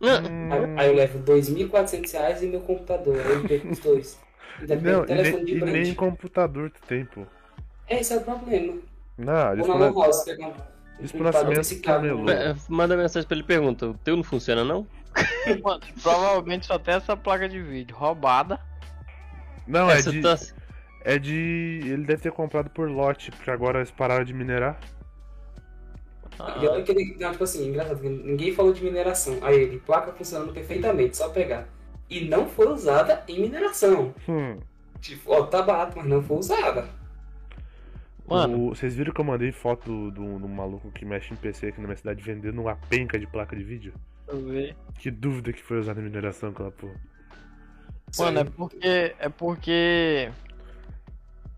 Não, Aí, aí eu levo 2.400 reais e meu computador. Aí eu perco os dois. Não, e de e nem computador tu tem, pô. É, esse é o problema. Não, Vou na pegar um Isso pro nascimento camelô. Manda mensagem pra ele e pergunta: o teu não funciona não? Mano, provavelmente só tem essa placa de vídeo roubada. Não, é Essa de, tá- é de. Ele deve ter comprado por lote, porque agora eles pararam de minerar. E olha que ele, não, tipo assim, engraçado, ninguém falou de mineração. Aí ele, placa funcionando perfeitamente, só pegar. E não foi usada em mineração. Hum. Tipo, ó, tá barato, mas não foi usada. Mano, O- vocês viram que eu mandei foto do, do, do maluco que mexe em PC aqui na minha cidade vendendo uma penca de placa de vídeo? eu ver. Que dúvida que foi usada em mineração aquela porra. Mano, é porque. É porque.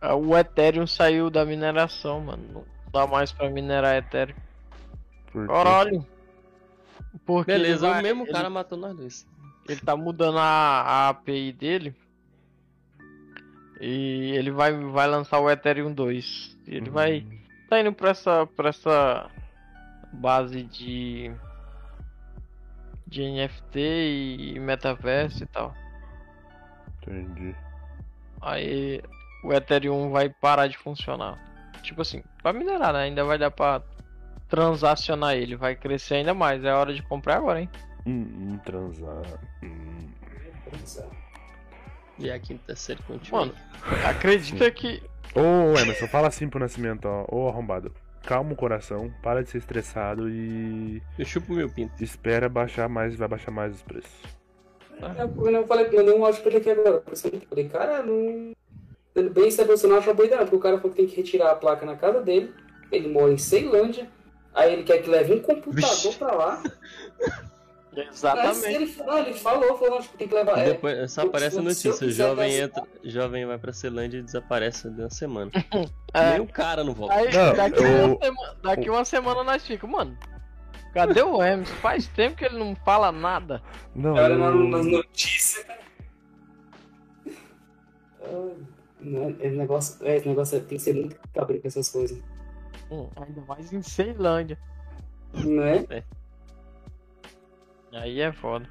Ah, O Ethereum saiu da mineração, mano. Não dá mais pra minerar Ethereum. Por quê? Caralho. Porque Beleza, ele vai- o mesmo ele- cara matou nós dois. Ele tá mudando a, a API dele. E ele vai, vai lançar o Ethereum 2. E ele vai. Hum, Tá indo pra essa, pra essa base de. De NFT e metaverso e tal. Entendi. Aí o Ethereum vai parar de funcionar. Tipo assim, pra minerar, né? Ainda vai dar pra transacionar ele. Vai crescer ainda mais. É hora de comprar agora, hein? Hum, hum, transar. Hum. E a quinta série continua. Mano, acredita que. Ô, Emerson, fala assim pro Nascimento, ó. Ô, arrombado. Calma o coração, para de ser estressado e Eu chupo meu pinto. espera baixar mais, vai baixar mais os preços. É, porque eu falei, mandei um áudio pra ele aqui agora. Eu falei, cara, não. Sendo bem sério, você não acha boa ideia, porque o cara falou que tem que retirar a placa na casa dele. Ele mora em Ceilândia. Aí ele quer que leve um computador pra lá. Aí, Exatamente. ele, falou, ele falou, falou, acho que tem que levar. É, depois só aparece a notícia, jovem entra, jovem vai pra Celândia e desaparece de uma semana. É. Nem o cara não volta. Aí, Não, daqui, eu- uma semana, daqui uma semana nós ficamos, mano. Cadê o Emerson? Faz tempo que ele não fala nada. Não, eu... nas notícias, cara. Ah, não, Esse negócio, é, esse negócio é- tem que ser muito cabreiro com essas coisas. Hum, ainda mais em Ceilândia. Não é? Aí é foda.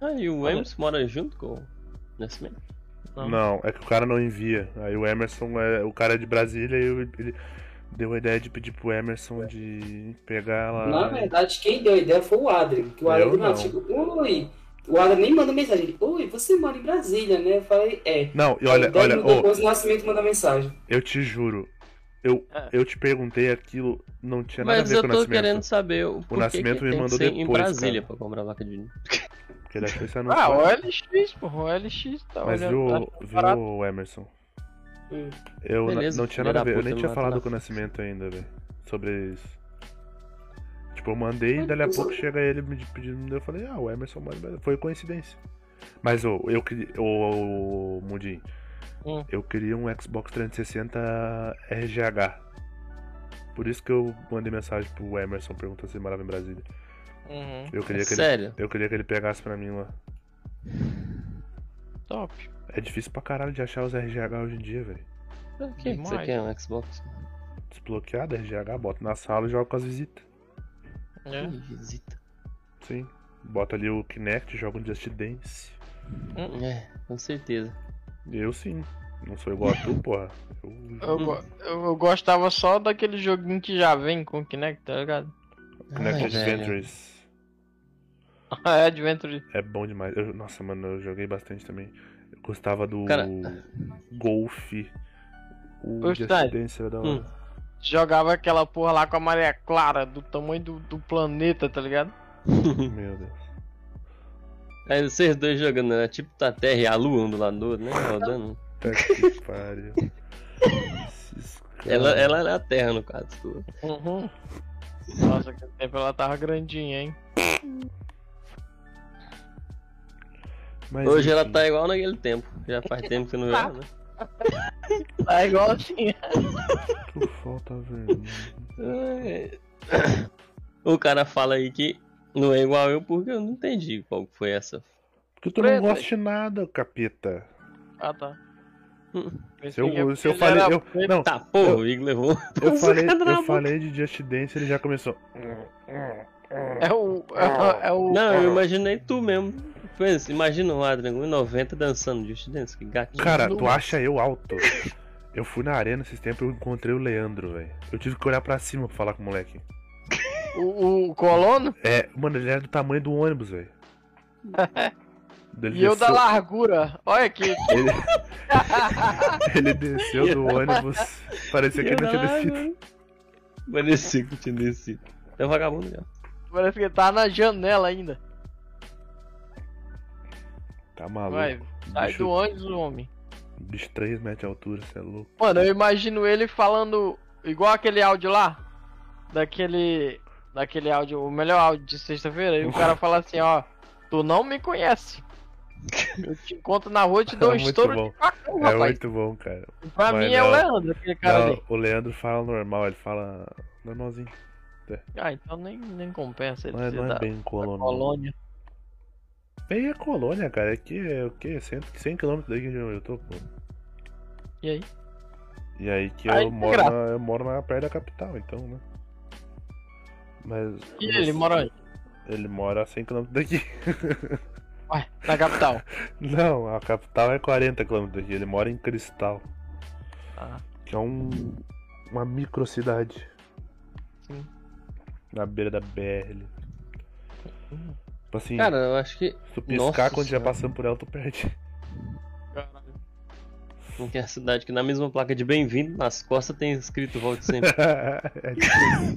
Ah, e o. Emerson mora junto com o Nascimento? Não. Não, é que o cara não envia. Aí o Emerson, é, o cara é de Brasília e eu- ele deu a ideia de pedir pro Emerson de pegar ela. Na verdade, quem deu a ideia foi o Adrien. Que o nada não. chegou, oi. O Adrien nem manda mensagem. Ele, Oi, você mora em Brasília, né? Eu falei, é. Não, e olha, olha, depois o Nascimento manda mensagem. eu te juro. Eu, É. eu te perguntei aquilo, não tinha nada Mas a ver eu com o tô Nascimento. querendo saber o porquê Nascimento que me mandou ser em depois, Brasília cara. pra comprar vaca de vinho. Porque ele achou esse anúncio. Ah, o LX, porra. O LX tá Mas olhando. viu, tá viu o Emerson? Hum. Eu Beleza, não tinha nada a ver, eu nem tinha falado com o. Nascimento ainda, velho. Sobre isso. Tipo, eu mandei e dali a pouco chega ele me pedindo, eu falei, ah, o Emerson manda. Foi coincidência. Mas ô, eu queria. Ô, ô Mundinho, Hum. eu queria um Xbox 360 RGH. Por isso que eu mandei mensagem pro Emerson perguntando se ele morava em Brasília. Uhum. Eu queria que ele, Sério? eu queria que ele pegasse pra mim lá. Top. É difícil pra caralho de achar os RGH hoje em dia, velho. Por que que você quer um Xbox? Desbloqueado RGH, bota na sala e joga com as visitas. É. Visita. Sim. Bota ali o Kinect, joga um Just Dance. É, com certeza. Eu sim. Não sou igual a tu, porra. Eu... Eu, eu, gostava só daquele joguinho que já vem com o Kinect, tá ligado? Kinect Ai, velho. Adventures. é, Adventure. É bom demais. Eu- nossa, mano, eu joguei bastante também. Eu gostava do Cara- Golf. O Ô, Just. Dance era da hora. Hum. Jogava aquela porra lá com a Maria Clara, do tamanho do, do planeta, tá ligado? Meu Deus. Aí vocês dois jogando, né? Tipo tá a Terra e a Lua um do lado do outro, né? Rodando. Tá que pariu. Ela, ela era a Terra, no caso. Uhum. Nossa, aquele tempo ela tava grandinha, hein? Mas, Hoje ela enfim, tá igual naquele tempo. Já faz tempo que eu não Tá. joga, né? Tá igual assim. Tu falta vergonha. O cara fala aí que não é igual eu porque eu não entendi qual foi essa. Porque tu Preta. não gosta de nada, capeta. Ah, tá. Hum. Se eu, se eu falei. Eu, não, Tá, porra, o Igor levou. eu falei, eu falei de Just Dance ele já começou. É o. É, é o. Não, eu imaginei tu mesmo. Pensa, imagina o Adrian 1,90 dançando Just Dance, que gatinho. Cara, tu acha eu alto? Eu fui na arena esses tempos e eu encontrei o Leandro, velho. Eu tive que olhar pra cima pra falar com o moleque. O, o colono É, mano, ele era do tamanho do ônibus, velho. E eu da largura. Olha aqui. Ele... ele desceu do ônibus. Parecia que ele não tinha descido. Parecia que tinha descido. É um vagabundo já. Parece que ele tá na janela ainda. Tá maluco. Vai, sai bicho, do ônibus, homem. bicho 3 metros de altura, você é louco. Mano, eu imagino ele falando igual aquele áudio lá. Daquele. Daquele áudio, o melhor áudio de sexta-feira. E o cara fala assim, ó. Tu não me conhece. Eu te encontro na rua e te dou um É muito estouro bom. de facão, É rapaz. muito bom, cara. Pra Mas mim é o não. Leandro, aquele cara Não, ali. o Leandro fala normal, ele fala normalzinho. Ah, então nem, nem compensa ele Não é, não é bem colônia. colônia. Bem é colônia, cara. Aqui é o quê? 100, 100 km daqui onde eu tô, pô. E aí? E aí que Aí eu tem moro, graça. na, eu moro na perto da capital, então, né? Mas. E ele mora onde? Ele mora a 100 km daqui. Ué, na capital. Não, a capital é 40 km daqui. Ele mora em Cristal, Ah, que é um, uma microcidade. Sim. Na beira da BR. ali. Tipo assim, Cara, eu acho que. se tu piscar nossa quando já passando por ela, tu perde. Não tem a cidade que na mesma placa de bem-vindo, nas costas tem escrito volte sempre. é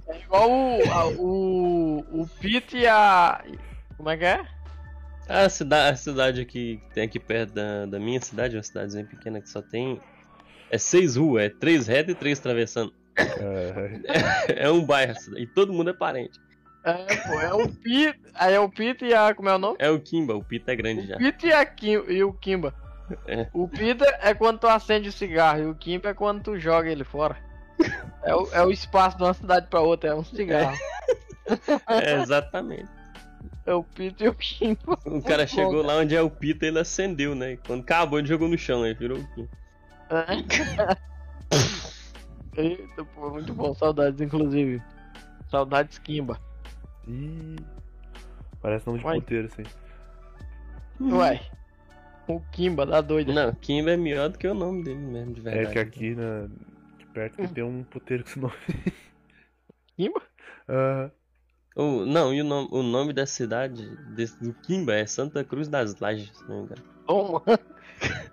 É igual o, a- o, o Pete e a. Como é que é? A cidade, a cidade aqui que tem aqui perto da, da minha cidade, uma cidadezinha pequena que só tem. É seis ruas, é três retas e três atravessando. é, É um bairro, e todo mundo é parente. É, pô, é o Pete. Aí é o Pete e a. Como é o nome? É o Kimba, o Pita é grande já. O Pete e, a Kim, e o Kimba. É. O Pita é quando tu acende o cigarro e o Kimba é quando tu joga ele fora. É o, é o espaço de uma cidade pra outra, é um cigarro. É, exatamente. É o Pita e o Kimba. O cara Muito chegou bom, lá onde é o Pita ele acendeu, né? Quando acabou, ele jogou no chão, aí virou o Kimba. Eita, pô, muito bom. Saudades, inclusive. Saudades Kimba. Ih, parece nome de Uai. puteiro, assim. Ué. O Kimba da doida. Não, Kimba é melhor do que o nome dele mesmo, de É verdade. que aqui na, de perto que tem um puteiro com esse nome. Kimba? Ah, O- não, e o nome, o nome da cidade desse- do Kimba é Santa Cruz das Lajes, se não me engano. Toma.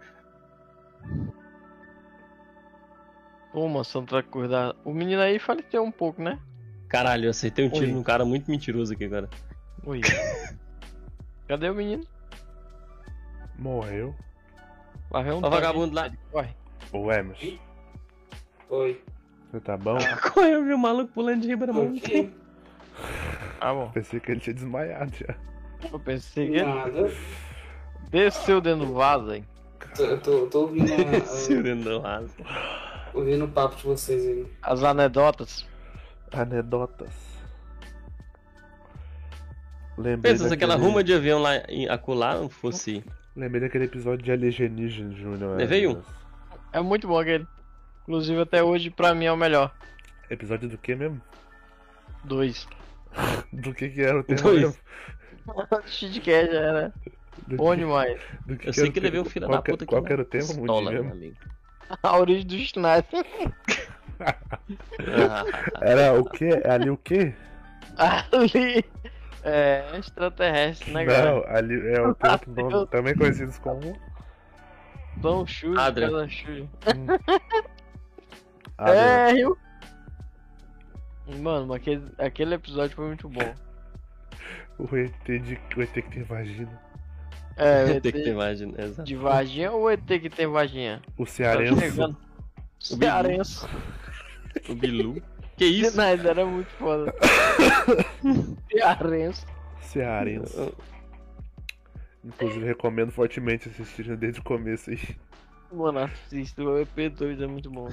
Toma, Santa Cruz da... O menino aí faleceu um pouco, né? Caralho, eu acertei um tiro Oi. num cara muito mentiroso aqui agora. Oi. Cadê o menino? morreu. Lá vem um Ó vagabundo lá. Corre. Ô, Emerson, Oi. você tá bom? Corre, eu vi o maluco pulando de riba mão. Aqui. Tá bom. Pensei que ele tinha desmaiado já. Eu pensei que ele Nada. desceu dentro do vaso. Tô, eu tô, tô ouvindo, a- Seu dentro do raso. a- ouvindo o papo de vocês aí. As anedotas. Anedotas. Lembrei Pensa se aquela ruma de avião lá em acolá não fosse. Lembrei daquele episódio de Alienígena Júnior. Levei um. Emerson. É muito bom aquele. Inclusive até hoje pra mim é o melhor. Episódio do que mesmo? Dois. Do que que era o tema Dois. mesmo? Shitcast era Do bom que- demais. do que Eu que sei que levei um filho da puta aqui. Qual que era o tema, pistola, meu mesmo? amigo. A origem do sniper. Era o que? Ali o quê? Ali. É extraterrestre, né, cara? Não, ali é o tempo nome, Deus. também conhecidos como chute, Adrian. cada chute. Ah, É, Rio. Mano, mas aquele, aquele episódio foi muito bom. o ET de o ET que tem vagina. É, o ET Tem que ter imagem, exato. de vaginha ou o ET que tem vaginha? O cearense. O. Cearense. O Bilu. Que isso? Mas era muito foda. Cearense. Cearense. Inclusive recomendo fortemente assistir desde o começo aí. Mano, assista o EP2 é muito bom.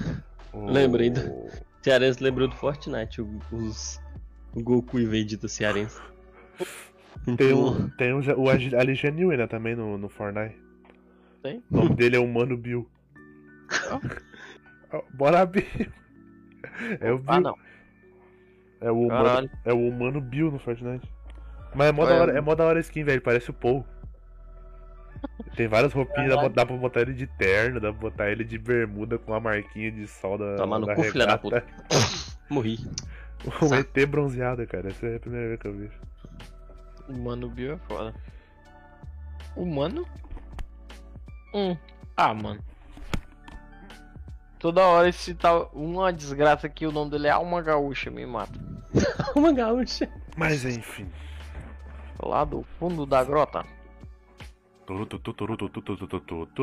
O- Lembra ainda? Cearense lembrou do Fortnite, os. O Goku e Vegeta cearense. Tem um, tem um, o Aligenil ainda também no, no Fortnite. Tem? O nome dele é Humano Bill. Bora Bill. É o Bill. Ah, não. É o, humano, Caralho. é o humano Bill no Fortnite. Mas é mó, da é? hora, é mó da hora a skin, velho. Parece o Paul. Tem várias roupinhas, dá, pra- dá pra botar ele de terno, dá pra botar ele de bermuda com a marquinha de sol da. Toma no da cu, filha da regata. Morri. Um ET bronzeado, cara. Essa é a primeira vez que eu vejo. O Mano Bill é foda. O Mano? Hum. Ah, mano. Toda hora esse tal. Uma desgraça que o nome dele é Alma Gaúcha, me mata. Uma gaúcha. Mas enfim. Lá do fundo da grota.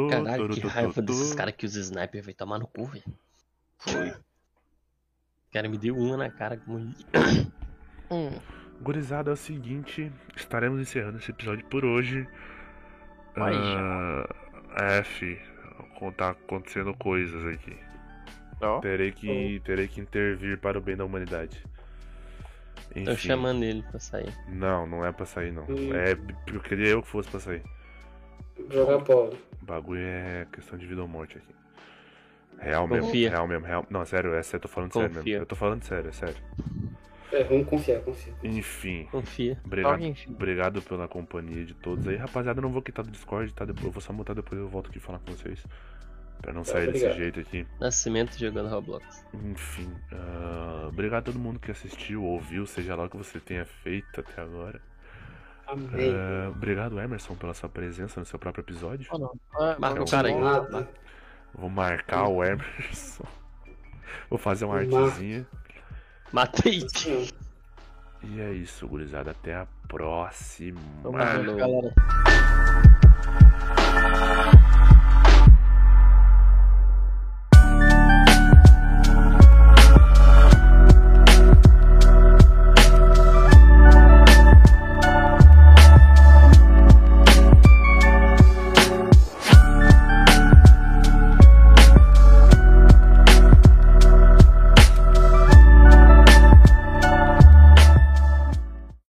Caralho, que raiva desses caras que usam sniper, vai tomar no cu, velho. Foi. O cara me deu uma na cara que morri. Hum. Gurizada, é o seguinte, estaremos encerrando esse episódio por hoje. Vai Ah, F, tá acontecendo coisas aqui. Ó. Terei que, terei que intervir para o bem da humanidade. Enfim, Eu chamando ele pra sair. Não, não é pra sair não. Hum. É, eu queria eu que fosse pra sair. Jogar bola. O bagulho é questão de vida ou morte aqui. Real mesmo, Confia. real mesmo, real. Não, sério, é sério, eu tô falando sério Confia. mesmo. Eu tô falando sério, é sério. É, vamos confiar, confia. Enfim. Confia. Obrigado, obrigado pela companhia de todos aí. Rapaziada, eu não vou quitar do Discord, tá? Depois, eu vou só mutar depois eu volto aqui falar com vocês. Pra não tá, sair desse jeito aqui. Nascimento jogando Roblox. Enfim. Uh, obrigado a todo mundo que assistiu, ouviu, seja lá o que você tenha feito até agora. Amém. Uh, obrigado, Emerson, pela sua presença no seu próprio episódio. Oh, não. Marca o cara aí. Vou marcar o Emerson. Vou fazer uma artezinha. Matei. E é isso, gurizada. Até a próxima. Vamos ver, galera.